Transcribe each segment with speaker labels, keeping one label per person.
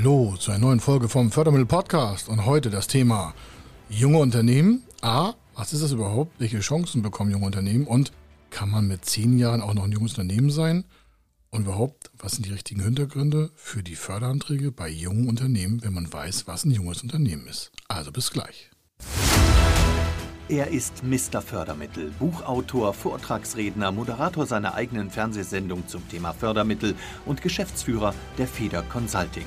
Speaker 1: Hallo zu einer neuen Folge vom Fördermittel Podcast und heute das Thema junge Unternehmen. A, was ist das überhaupt? Welche Chancen bekommen junge Unternehmen? Und kann man mit zehn Jahren auch noch ein junges Unternehmen sein? Und überhaupt, was sind die richtigen Hintergründe für die Förderanträge bei jungen Unternehmen, wenn man weiß, was ein junges Unternehmen ist? Also bis gleich.
Speaker 2: Er ist Mr. Fördermittel, Buchautor, Vortragsredner, Moderator seiner eigenen Fernsehsendung zum Thema Fördermittel und Geschäftsführer der Feder Consulting.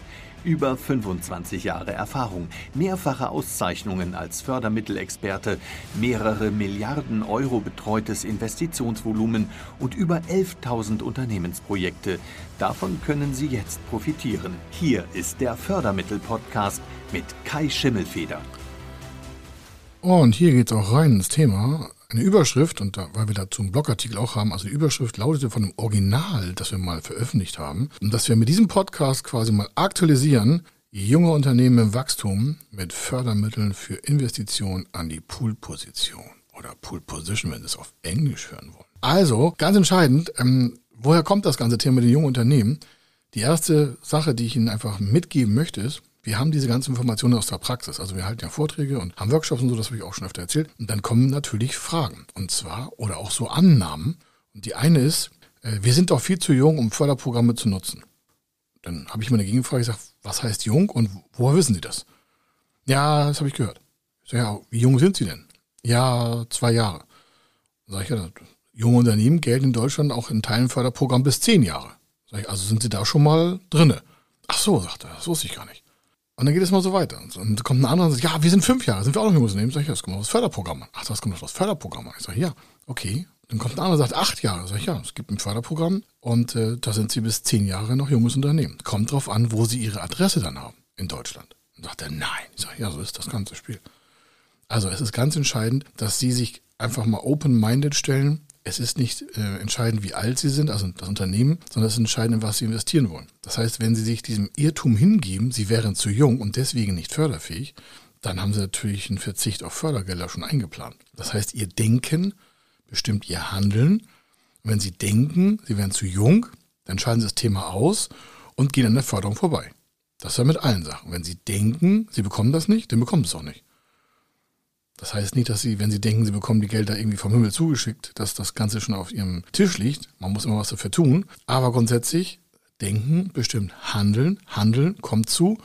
Speaker 2: Über 25 Jahre Erfahrung, mehrfache Auszeichnungen als Fördermittelexperte, mehrere Milliarden Euro betreutes Investitionsvolumen und über 11.000 Unternehmensprojekte. Davon können Sie jetzt profitieren. Hier ist der Fördermittel-Podcast mit Kai Schimmelfeder.
Speaker 1: Und hier geht es auch rein ins Thema. Eine Überschrift, und da, weil wir dazu einen Blogartikel auch haben, also die Überschrift lautete von dem Original, das wir mal veröffentlicht haben, und dass wir mit diesem Podcast quasi mal aktualisieren, junge Unternehmen im Wachstum mit Fördermitteln für Investitionen an die Pool-Position oder Pool-Position, wenn Sie es auf Englisch hören wollen. Also, ganz entscheidend, ähm, woher kommt das ganze Thema mit den jungen Unternehmen? Die erste Sache, die ich Ihnen einfach mitgeben möchte, ist, wir haben diese ganzen Informationen aus der Praxis. Also wir halten ja Vorträge und haben Workshops und so, das habe ich auch schon öfter erzählt. Und dann kommen natürlich Fragen. Und zwar, oder auch so Annahmen. Und die eine ist, äh, wir sind doch viel zu jung, um Förderprogramme zu nutzen. Dann habe ich mir eine Gegenfrage gesagt, was heißt jung und woher wissen Sie das? Ja, das habe ich gehört. Ich sage, ja, wie jung sind Sie denn? Ja, zwei Jahre. Dann sage ich, ja, junge Unternehmen gelten in Deutschland auch in Teilen Förderprogramm bis zehn Jahre. Sag ich, also sind Sie da schon mal drinne? Ach so, sagt er, das wusste ich gar nicht. Und dann geht es mal so weiter. Und dann kommt ein anderer und sagt, ja, wir sind fünf Jahre, sind wir auch noch im Unternehmen? Sag ich, ja, das kommt aus Förderprogramm. Ach, das kommt aus Förderprogramm. Ich sage, ja, okay. Dann kommt ein anderer und sagt, acht Jahre. Sag ich, ja, es gibt ein Förderprogramm und äh, da sind sie bis zehn Jahre noch junges Unternehmen. Kommt drauf an, wo sie ihre Adresse dann haben in Deutschland. Und sagt er, nein. Ich sage, ja, so ist das ganze Spiel. Also es ist ganz entscheidend, dass sie sich einfach mal open-minded stellen es ist nicht äh, entscheidend, wie alt Sie sind, also das Unternehmen, sondern es ist entscheidend, in was Sie investieren wollen. Das heißt, wenn Sie sich diesem Irrtum hingeben, Sie wären zu jung und deswegen nicht förderfähig, dann haben Sie natürlich einen Verzicht auf Fördergelder schon eingeplant. Das heißt, Ihr Denken bestimmt Ihr Handeln. Und wenn Sie denken, Sie wären zu jung, dann schalten Sie das Thema aus und gehen an der Förderung vorbei. Das ist ja mit allen Sachen. Wenn Sie denken, Sie bekommen das nicht, dann bekommen Sie es auch nicht. Das heißt nicht, dass sie, wenn sie denken, sie bekommen die Gelder irgendwie vom Himmel zugeschickt, dass das Ganze schon auf ihrem Tisch liegt. Man muss immer was dafür tun. Aber grundsätzlich denken, bestimmt handeln, handeln kommt zu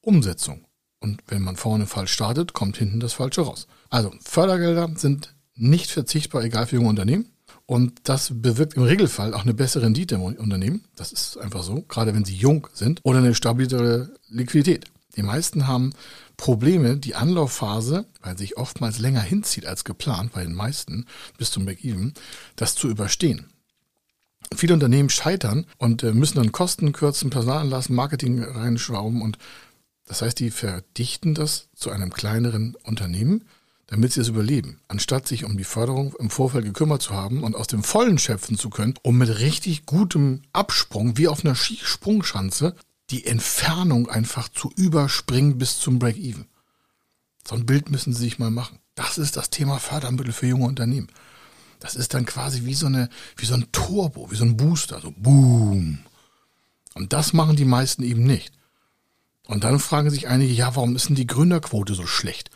Speaker 1: Umsetzung. Und wenn man vorne falsch startet, kommt hinten das Falsche raus. Also Fördergelder sind nicht verzichtbar, egal für junge Unternehmen. Und das bewirkt im Regelfall auch eine bessere Rendite im Unternehmen. Das ist einfach so, gerade wenn sie jung sind oder eine stabilere Liquidität. Die meisten haben Probleme, die Anlaufphase, weil sich oftmals länger hinzieht als geplant, bei den meisten bis zum Break-Even, das zu überstehen. Viele Unternehmen scheitern und äh, müssen dann Kosten kürzen, Personal anlassen, Marketing reinschrauben und das heißt, die verdichten das zu einem kleineren Unternehmen, damit sie es überleben, anstatt sich um die Förderung im Vorfeld gekümmert zu haben und aus dem Vollen schöpfen zu können, um mit richtig gutem Absprung, wie auf einer Skisprungschanze, die Entfernung einfach zu überspringen bis zum Break-Even. So ein Bild müssen Sie sich mal machen. Das ist das Thema Fördermittel für junge Unternehmen. Das ist dann quasi wie so, eine, wie so ein Turbo, wie so ein Booster, so boom. Und das machen die meisten eben nicht. Und dann fragen sich einige, ja, warum ist denn die Gründerquote so schlecht?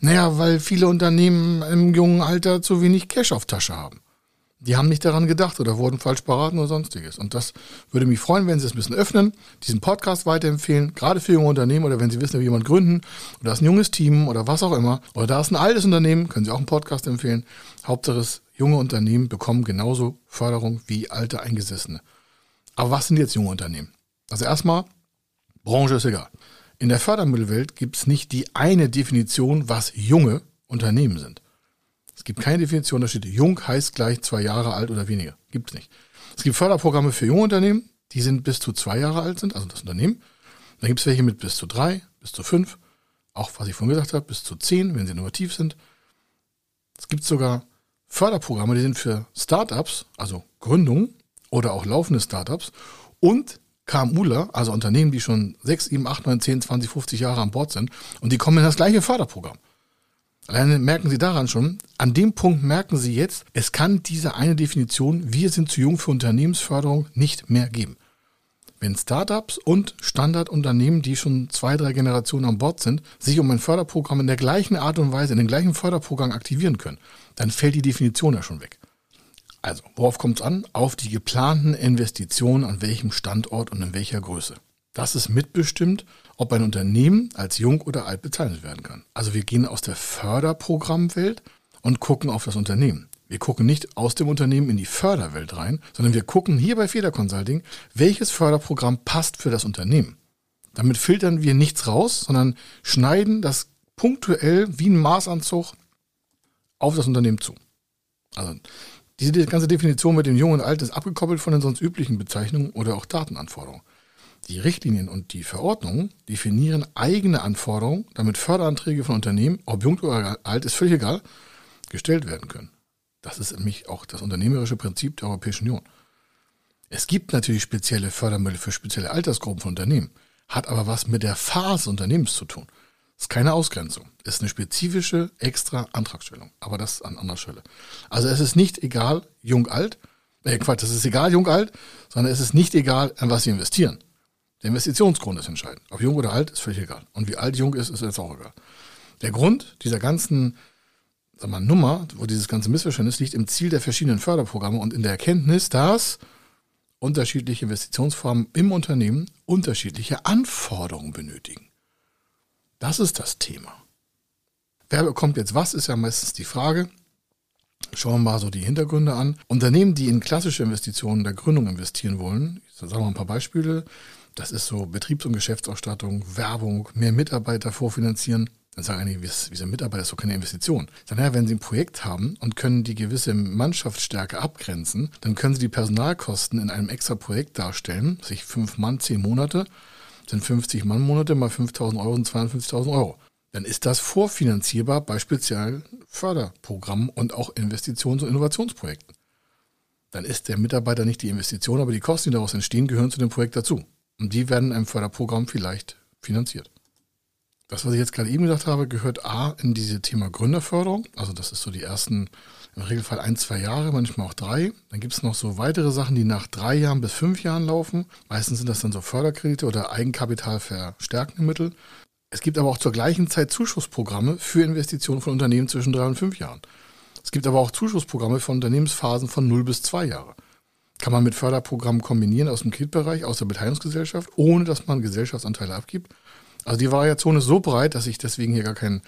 Speaker 1: Naja, weil viele Unternehmen im jungen Alter zu wenig Cash auf Tasche haben. Die haben nicht daran gedacht oder wurden falsch beraten oder sonstiges. Und das würde mich freuen, wenn Sie es ein bisschen öffnen, diesen Podcast weiterempfehlen, gerade für junge Unternehmen oder wenn Sie wissen, wie jemand gründen oder ist ein junges Team oder was auch immer. Oder da ist ein altes Unternehmen, können Sie auch einen Podcast empfehlen. Hauptsache, junge Unternehmen bekommen genauso Förderung wie alte Eingesessene. Aber was sind jetzt junge Unternehmen? Also erstmal, Branche ist egal. In der Fördermittelwelt gibt es nicht die eine Definition, was junge Unternehmen sind. Es gibt keine Definition, da steht, jung heißt gleich zwei Jahre alt oder weniger. Gibt es nicht. Es gibt Förderprogramme für junge Unternehmen, die sind bis zu zwei Jahre alt sind, also das Unternehmen. Dann gibt es welche mit bis zu drei, bis zu fünf, auch was ich vorhin gesagt habe, bis zu zehn, wenn sie innovativ sind. Es gibt sogar Förderprogramme, die sind für Startups, also Gründungen oder auch laufende Startups und KMUler, also Unternehmen, die schon 6, 7, 8, 9, 10, 20, 50 Jahre an Bord sind und die kommen in das gleiche Förderprogramm. Alleine merken Sie daran schon, an dem Punkt merken Sie jetzt, es kann diese eine Definition, wir sind zu jung für Unternehmensförderung, nicht mehr geben. Wenn Startups und Standardunternehmen, die schon zwei, drei Generationen an Bord sind, sich um ein Förderprogramm in der gleichen Art und Weise, in den gleichen Förderprogramm aktivieren können, dann fällt die Definition ja schon weg. Also, worauf kommt es an? Auf die geplanten Investitionen an welchem Standort und in welcher Größe. Das ist mitbestimmt, ob ein Unternehmen als jung oder alt bezeichnet werden kann. Also wir gehen aus der Förderprogrammwelt und gucken auf das Unternehmen. Wir gucken nicht aus dem Unternehmen in die Förderwelt rein, sondern wir gucken hier bei Feder Consulting, welches Förderprogramm passt für das Unternehmen. Damit filtern wir nichts raus, sondern schneiden das punktuell wie ein Maßanzug auf das Unternehmen zu. Also diese ganze Definition mit dem Jung und Alt ist abgekoppelt von den sonst üblichen Bezeichnungen oder auch Datenanforderungen. Die Richtlinien und die Verordnungen definieren eigene Anforderungen, damit Förderanträge von Unternehmen, ob jung oder alt, ist völlig egal, gestellt werden können. Das ist nämlich auch das unternehmerische Prinzip der Europäischen Union. Es gibt natürlich spezielle Fördermittel für spezielle Altersgruppen von Unternehmen, hat aber was mit der Phase Unternehmens zu tun. Ist keine Ausgrenzung, ist eine spezifische extra Antragstellung, aber das an anderer Stelle. Also es ist nicht egal, jung, alt, äh Quatsch, es ist egal, jung, alt, sondern es ist nicht egal, an was Sie investieren. Der Investitionsgrund ist entscheidend. Ob jung oder alt, ist völlig egal. Und wie alt jung ist, ist jetzt auch egal. Der Grund dieser ganzen sag mal, Nummer, wo dieses ganze Missverständnis liegt, im Ziel der verschiedenen Förderprogramme und in der Erkenntnis, dass unterschiedliche Investitionsformen im Unternehmen unterschiedliche Anforderungen benötigen. Das ist das Thema. Wer bekommt jetzt was, ist ja meistens die Frage. Schauen wir mal so die Hintergründe an. Unternehmen, die in klassische Investitionen der Gründung investieren wollen, ich sage mal ein paar Beispiele, das ist so Betriebs- und Geschäftsausstattung, Werbung, mehr Mitarbeiter vorfinanzieren. Dann sagen einige, wie sind Mitarbeiter, ist doch keine Investition. Dann, ja, wenn Sie ein Projekt haben und können die gewisse Mannschaftsstärke abgrenzen, dann können Sie die Personalkosten in einem extra Projekt darstellen, sich fünf Mann, zehn Monate, sind 50 Mann Monate mal 5.000 Euro und 52.000 Euro. Dann ist das vorfinanzierbar bei speziellen Förderprogrammen und auch Investitions- und Innovationsprojekten. Dann ist der Mitarbeiter nicht die Investition, aber die Kosten, die daraus entstehen, gehören zu dem Projekt dazu. Und die werden einem Förderprogramm vielleicht finanziert. Das, was ich jetzt gerade eben gesagt habe, gehört A in diese Thema Gründerförderung. Also das ist so die ersten, im Regelfall ein, zwei Jahre, manchmal auch drei. Dann gibt es noch so weitere Sachen, die nach drei Jahren bis fünf Jahren laufen. Meistens sind das dann so Förderkredite oder Eigenkapital verstärkende Mittel. Es gibt aber auch zur gleichen Zeit Zuschussprogramme für Investitionen von Unternehmen zwischen drei und fünf Jahren. Es gibt aber auch Zuschussprogramme von Unternehmensphasen von 0 bis 2 Jahre kann man mit Förderprogrammen kombinieren aus dem Kreditbereich, aus der Beteiligungsgesellschaft, ohne dass man Gesellschaftsanteile abgibt. Also die Variation ist so breit, dass ich deswegen hier gar kein,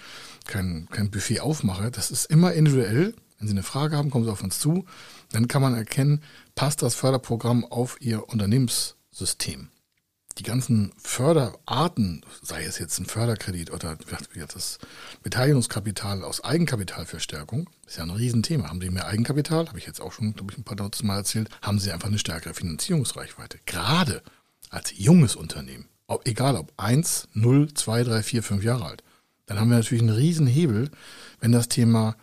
Speaker 1: kein, kein Buffet aufmache. Das ist immer individuell. Wenn Sie eine Frage haben, kommen Sie auf uns zu. Dann kann man erkennen, passt das Förderprogramm auf Ihr Unternehmenssystem die ganzen Förderarten, sei es jetzt ein Förderkredit oder das Beteiligungskapital aus Eigenkapitalverstärkung, ist ja ein Riesenthema. Haben Sie mehr Eigenkapital, habe ich jetzt auch schon, glaube ich, ein paar Dutzend Mal erzählt, haben Sie einfach eine stärkere Finanzierungsreichweite. Gerade als junges Unternehmen, ob, egal ob eins, null, zwei, drei, vier, fünf Jahre alt, dann haben wir natürlich einen Riesenhebel, wenn das Thema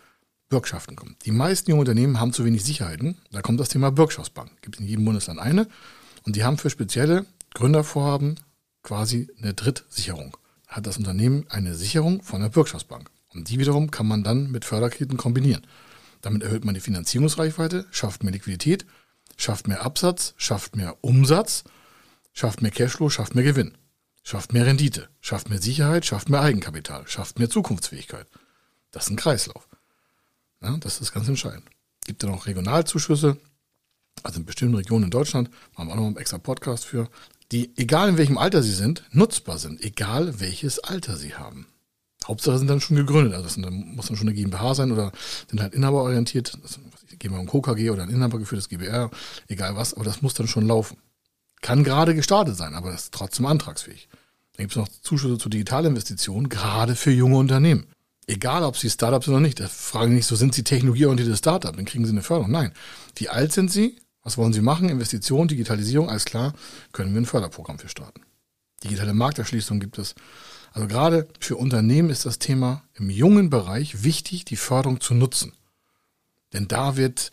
Speaker 1: Bürgschaften kommt. Die meisten jungen Unternehmen haben zu wenig Sicherheiten. Da kommt das Thema Bürgschaftsbank. Gibt in jedem Bundesland eine. Und die haben für spezielle Gründervorhaben quasi eine Drittsicherung. Hat das Unternehmen eine Sicherung von der Bürgschaftsbank. Und die wiederum kann man dann mit Förderkrediten kombinieren. Damit erhöht man die Finanzierungsreichweite, schafft mehr Liquidität, schafft mehr Absatz, schafft mehr Umsatz, schafft mehr Cashflow, schafft mehr Gewinn, schafft mehr Rendite, schafft mehr Sicherheit, schafft mehr Eigenkapital, schafft mehr Zukunftsfähigkeit. Das ist ein Kreislauf. Ja, das ist ganz entscheidend. Gibt dann auch Regionalzuschüsse, also in bestimmten Regionen in Deutschland, machen wir auch noch einen extra Podcast für, die, egal in welchem Alter sie sind, nutzbar sind, egal welches Alter sie haben. Hauptsache sind dann schon gegründet, also das muss dann schon eine GmbH sein oder sind halt inhaberorientiert, das, gehen wir um KKG oder ein inhabergeführtes GBR, egal was, aber das muss dann schon laufen. Kann gerade gestartet sein, aber das ist trotzdem antragsfähig. Dann gibt es noch Zuschüsse zu Digitalinvestitionen, gerade für junge Unternehmen. Egal, ob sie Startups sind oder nicht. Da fragen nicht so, sind sie technologieorientierte Startup? Dann kriegen sie eine Förderung. Nein. Wie alt sind sie? Was wollen Sie machen? Investition, Digitalisierung, alles klar, können wir ein Förderprogramm für starten. Digitale Markterschließung gibt es. Also gerade für Unternehmen ist das Thema im jungen Bereich wichtig, die Förderung zu nutzen. Denn da wird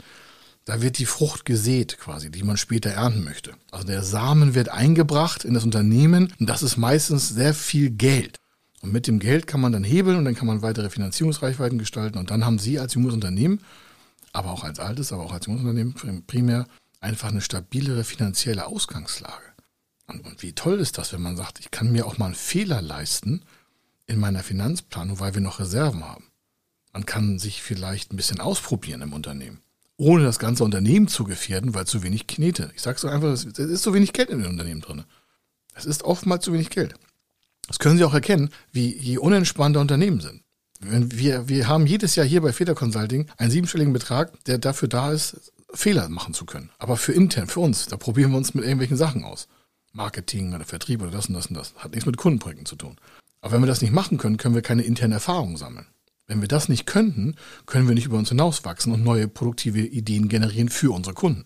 Speaker 1: da wird die Frucht gesät quasi, die man später ernten möchte. Also der Samen wird eingebracht in das Unternehmen und das ist meistens sehr viel Geld. Und mit dem Geld kann man dann hebeln und dann kann man weitere Finanzierungsreichweiten gestalten und dann haben Sie als junges Unternehmen, aber auch als altes, aber auch als junges Unternehmen primär einfach eine stabilere finanzielle Ausgangslage. Und, und wie toll ist das, wenn man sagt, ich kann mir auch mal einen Fehler leisten in meiner Finanzplanung, weil wir noch Reserven haben. Man kann sich vielleicht ein bisschen ausprobieren im Unternehmen, ohne das ganze Unternehmen zu gefährden, weil zu wenig Knete. Ich sage so einfach, es ist zu wenig Geld in den Unternehmen drin. Es ist oftmals zu wenig Geld. Das können Sie auch erkennen, wie je unentspannter Unternehmen sind. Wir, wir haben jedes Jahr hier bei Feder Consulting einen siebenstelligen Betrag, der dafür da ist, Fehler machen zu können. Aber für intern, für uns, da probieren wir uns mit irgendwelchen Sachen aus. Marketing oder Vertrieb oder das und das und das. Hat nichts mit Kundenprojekten zu tun. Aber wenn wir das nicht machen können, können wir keine internen Erfahrungen sammeln. Wenn wir das nicht könnten, können wir nicht über uns hinauswachsen und neue produktive Ideen generieren für unsere Kunden.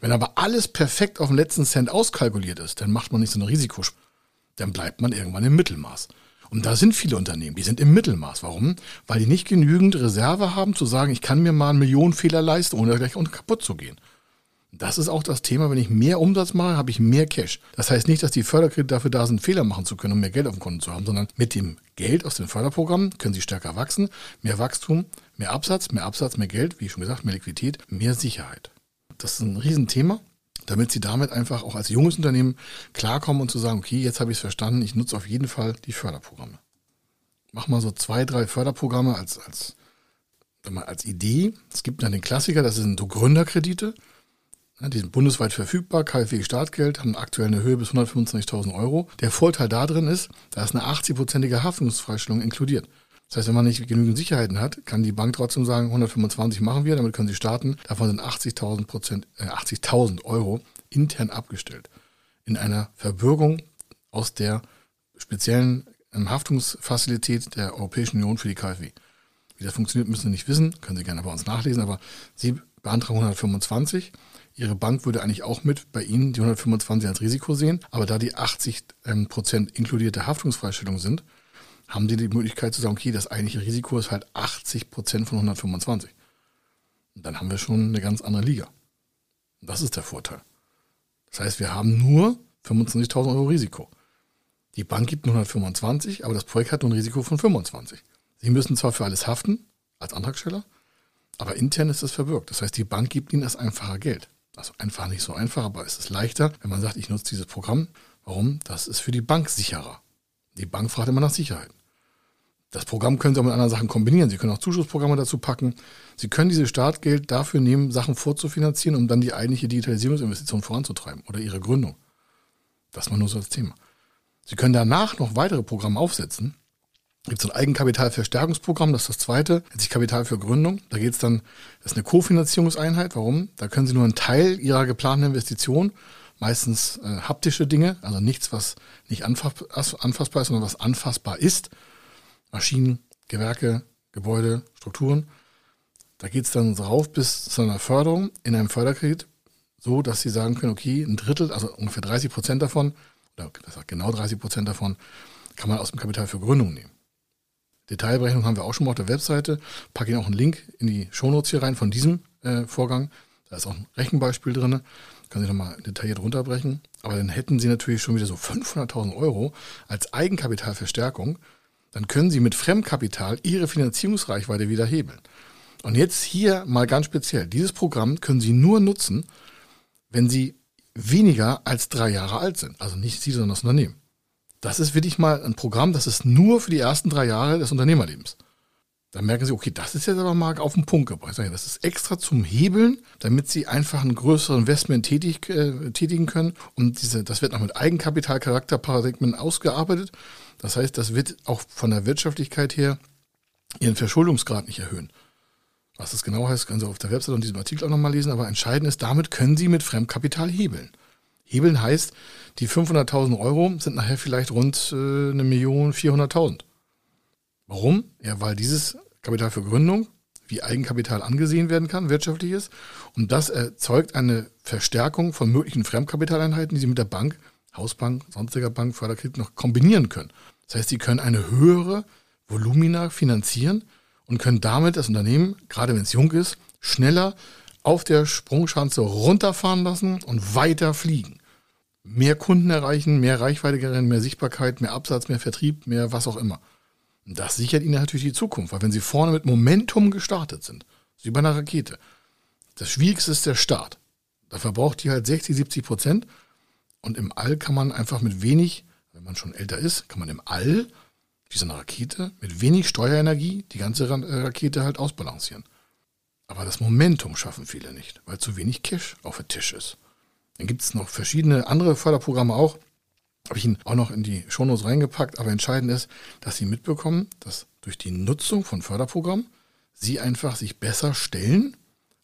Speaker 1: Wenn aber alles perfekt auf den letzten Cent auskalkuliert ist, dann macht man nicht so eine Risikospiel dann bleibt man irgendwann im Mittelmaß. Und da sind viele Unternehmen, die sind im Mittelmaß. Warum? Weil die nicht genügend Reserve haben, zu sagen, ich kann mir mal einen Millionenfehler leisten, ohne gleich kaputt zu gehen. Das ist auch das Thema, wenn ich mehr Umsatz mache, habe ich mehr Cash. Das heißt nicht, dass die Förderkredite dafür da sind, Fehler machen zu können, um mehr Geld auf dem Konto zu haben, sondern mit dem Geld aus den Förderprogrammen können sie stärker wachsen, mehr Wachstum, mehr Absatz, mehr Absatz, mehr Geld, wie schon gesagt, mehr Liquidität, mehr Sicherheit. Das ist ein Riesenthema damit sie damit einfach auch als junges Unternehmen klarkommen und zu sagen, okay, jetzt habe ich es verstanden, ich nutze auf jeden Fall die Förderprogramme. Mach mal so zwei, drei Förderprogramme als, als, als Idee. Es gibt dann den Klassiker, das sind so Gründerkredite. Die sind bundesweit verfügbar, KfW Startgeld, haben aktuell eine Höhe bis 125.000 Euro. Der Vorteil da drin ist, da ist eine 80-prozentige Haftungsfreistellung inkludiert. Das heißt, wenn man nicht genügend Sicherheiten hat, kann die Bank trotzdem sagen, 125 machen wir, damit können sie starten. Davon sind 80.000 Prozent, äh, 80.000 Euro intern abgestellt. In einer Verbürgung aus der speziellen ähm, Haftungsfazilität der Europäischen Union für die KfW. Wie das funktioniert, müssen Sie nicht wissen, können Sie gerne bei uns nachlesen, aber Sie beantragen 125. Ihre Bank würde eigentlich auch mit bei Ihnen die 125 als Risiko sehen, aber da die 80 ähm, Prozent inkludierte Haftungsfreistellung sind, haben sie die Möglichkeit zu sagen, okay, das eigentliche Risiko ist halt 80 Prozent von 125. Und dann haben wir schon eine ganz andere Liga. Und das ist der Vorteil. Das heißt, wir haben nur 25.000 Euro Risiko. Die Bank gibt nur 125, aber das Projekt hat nur ein Risiko von 25. Sie müssen zwar für alles haften, als Antragsteller, aber intern ist das verbirgt. Das heißt, die Bank gibt ihnen das einfache Geld. Also einfach nicht so einfach, aber es ist leichter, wenn man sagt, ich nutze dieses Programm. Warum? Das ist für die Bank sicherer. Die Bank fragt immer nach Sicherheit. Das Programm können Sie auch mit anderen Sachen kombinieren. Sie können auch Zuschussprogramme dazu packen. Sie können dieses Startgeld dafür nehmen, Sachen vorzufinanzieren, um dann die eigentliche Digitalisierungsinvestition voranzutreiben oder Ihre Gründung. Das war nur so das Thema. Sie können danach noch weitere Programme aufsetzen. Es gibt so ein Eigenkapitalverstärkungsprogramm, das ist das zweite, nennt sich Kapital für Gründung. Da geht es dann, das ist eine Kofinanzierungseinheit. Warum? Da können Sie nur einen Teil Ihrer geplanten Investition, meistens äh, haptische Dinge, also nichts, was nicht anfassbar ist, sondern was anfassbar ist, Maschinen, Gewerke, Gebäude, Strukturen. Da geht es dann rauf bis zu einer Förderung in einem Förderkredit, so dass sie sagen können, okay, ein Drittel, also ungefähr 30 Prozent davon, oder genau 30 Prozent davon, kann man aus dem Kapital für Gründung nehmen. Detailberechnung haben wir auch schon mal auf der Webseite. Packe Ihnen auch einen Link in die Shownotes hier rein von diesem äh, Vorgang. Da ist auch ein Rechenbeispiel drin. Können Sie nochmal detailliert runterbrechen. Aber dann hätten Sie natürlich schon wieder so 500.000 Euro als Eigenkapitalverstärkung dann können Sie mit Fremdkapital Ihre Finanzierungsreichweite wieder hebeln. Und jetzt hier mal ganz speziell, dieses Programm können Sie nur nutzen, wenn Sie weniger als drei Jahre alt sind. Also nicht Sie, sondern das Unternehmen. Das ist wirklich mal ein Programm, das ist nur für die ersten drei Jahre des Unternehmerlebens. Dann merken Sie, okay, das ist jetzt aber mal auf den Punkt gebracht. Das ist extra zum Hebeln, damit Sie einfach ein größeres Investment tätig, äh, tätigen können. Und diese, das wird noch mit Eigenkapitalcharakterparadigmen ausgearbeitet. Das heißt, das wird auch von der Wirtschaftlichkeit her Ihren Verschuldungsgrad nicht erhöhen. Was das genau heißt, können Sie auf der Website und diesem Artikel auch nochmal lesen. Aber entscheidend ist, damit können Sie mit Fremdkapital hebeln. Hebeln heißt, die 500.000 Euro sind nachher vielleicht rund äh, eine Million 400.000. Warum? Ja, weil dieses Kapital für Gründung wie Eigenkapital angesehen werden kann, wirtschaftlich ist. Und das erzeugt eine Verstärkung von möglichen Fremdkapitaleinheiten, die Sie mit der Bank, Hausbank, sonstiger Bank, Förderkredit noch kombinieren können. Das heißt, Sie können eine höhere Volumina finanzieren und können damit das Unternehmen, gerade wenn es jung ist, schneller auf der Sprungschanze runterfahren lassen und weiter fliegen. Mehr Kunden erreichen, mehr Reichweite generieren, mehr Sichtbarkeit, mehr Absatz, mehr Vertrieb, mehr was auch immer. Und das sichert ihnen natürlich die Zukunft, weil wenn sie vorne mit Momentum gestartet sind, wie bei einer Rakete, das Schwierigste ist der Start. Da verbraucht die halt 60, 70 Prozent. Und im All kann man einfach mit wenig, wenn man schon älter ist, kann man im All, wie so eine Rakete, mit wenig Steuerenergie die ganze äh, Rakete halt ausbalancieren. Aber das Momentum schaffen viele nicht, weil zu wenig Cash auf dem Tisch ist. Dann gibt es noch verschiedene andere Förderprogramme auch. Habe ich Ihnen auch noch in die Shownotes reingepackt. Aber entscheidend ist, dass Sie mitbekommen, dass durch die Nutzung von Förderprogrammen Sie einfach sich besser stellen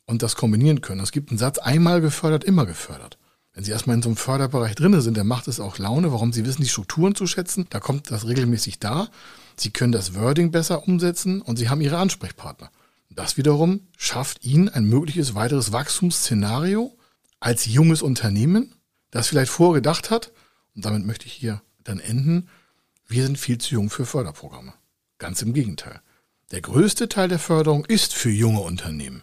Speaker 1: und das kombinieren können. Es gibt einen Satz, einmal gefördert, immer gefördert. Wenn Sie erstmal in so einem Förderbereich drin sind, dann macht es auch Laune, warum Sie wissen, die Strukturen zu schätzen. Da kommt das regelmäßig da. Sie können das Wording besser umsetzen und Sie haben Ihre Ansprechpartner. Das wiederum schafft Ihnen ein mögliches weiteres Wachstumsszenario als junges Unternehmen, das vielleicht vorgedacht hat. Und damit möchte ich hier dann enden. Wir sind viel zu jung für Förderprogramme. Ganz im Gegenteil. Der größte Teil der Förderung ist für junge Unternehmen.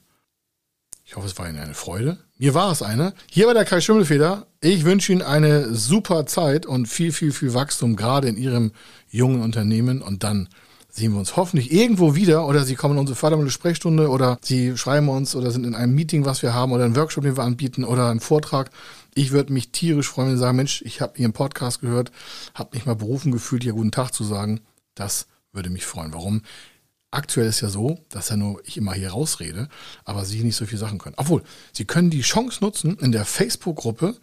Speaker 1: Ich hoffe, es war Ihnen eine Freude. Mir war es eine. Hier war der Kai Schimmelfeder. Ich wünsche Ihnen eine super Zeit und viel, viel, viel Wachstum, gerade in Ihrem jungen Unternehmen. Und dann sehen wir uns hoffentlich irgendwo wieder oder Sie kommen in unsere Fördermittel-Sprechstunde oder Sie schreiben uns oder sind in einem Meeting, was wir haben oder einen Workshop, den wir anbieten oder einen Vortrag. Ich würde mich tierisch freuen, wenn Sie sagen, Mensch, ich habe Ihren Podcast gehört, habe mich mal berufen gefühlt, hier guten Tag zu sagen. Das würde mich freuen. Warum? Aktuell ist ja so, dass ja nur ich immer hier rausrede, aber Sie nicht so viele Sachen können. Obwohl, Sie können die Chance nutzen, in der Facebook-Gruppe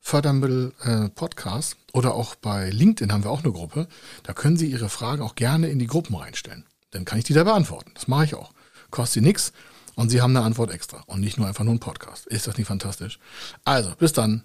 Speaker 1: Fördermittel äh, Podcast oder auch bei LinkedIn haben wir auch eine Gruppe. Da können Sie Ihre Fragen auch gerne in die Gruppen reinstellen. Dann kann ich die da beantworten. Das mache ich auch. Kostet Sie nichts und Sie haben eine Antwort extra und nicht nur einfach nur ein Podcast. Ist das nicht fantastisch? Also, bis dann.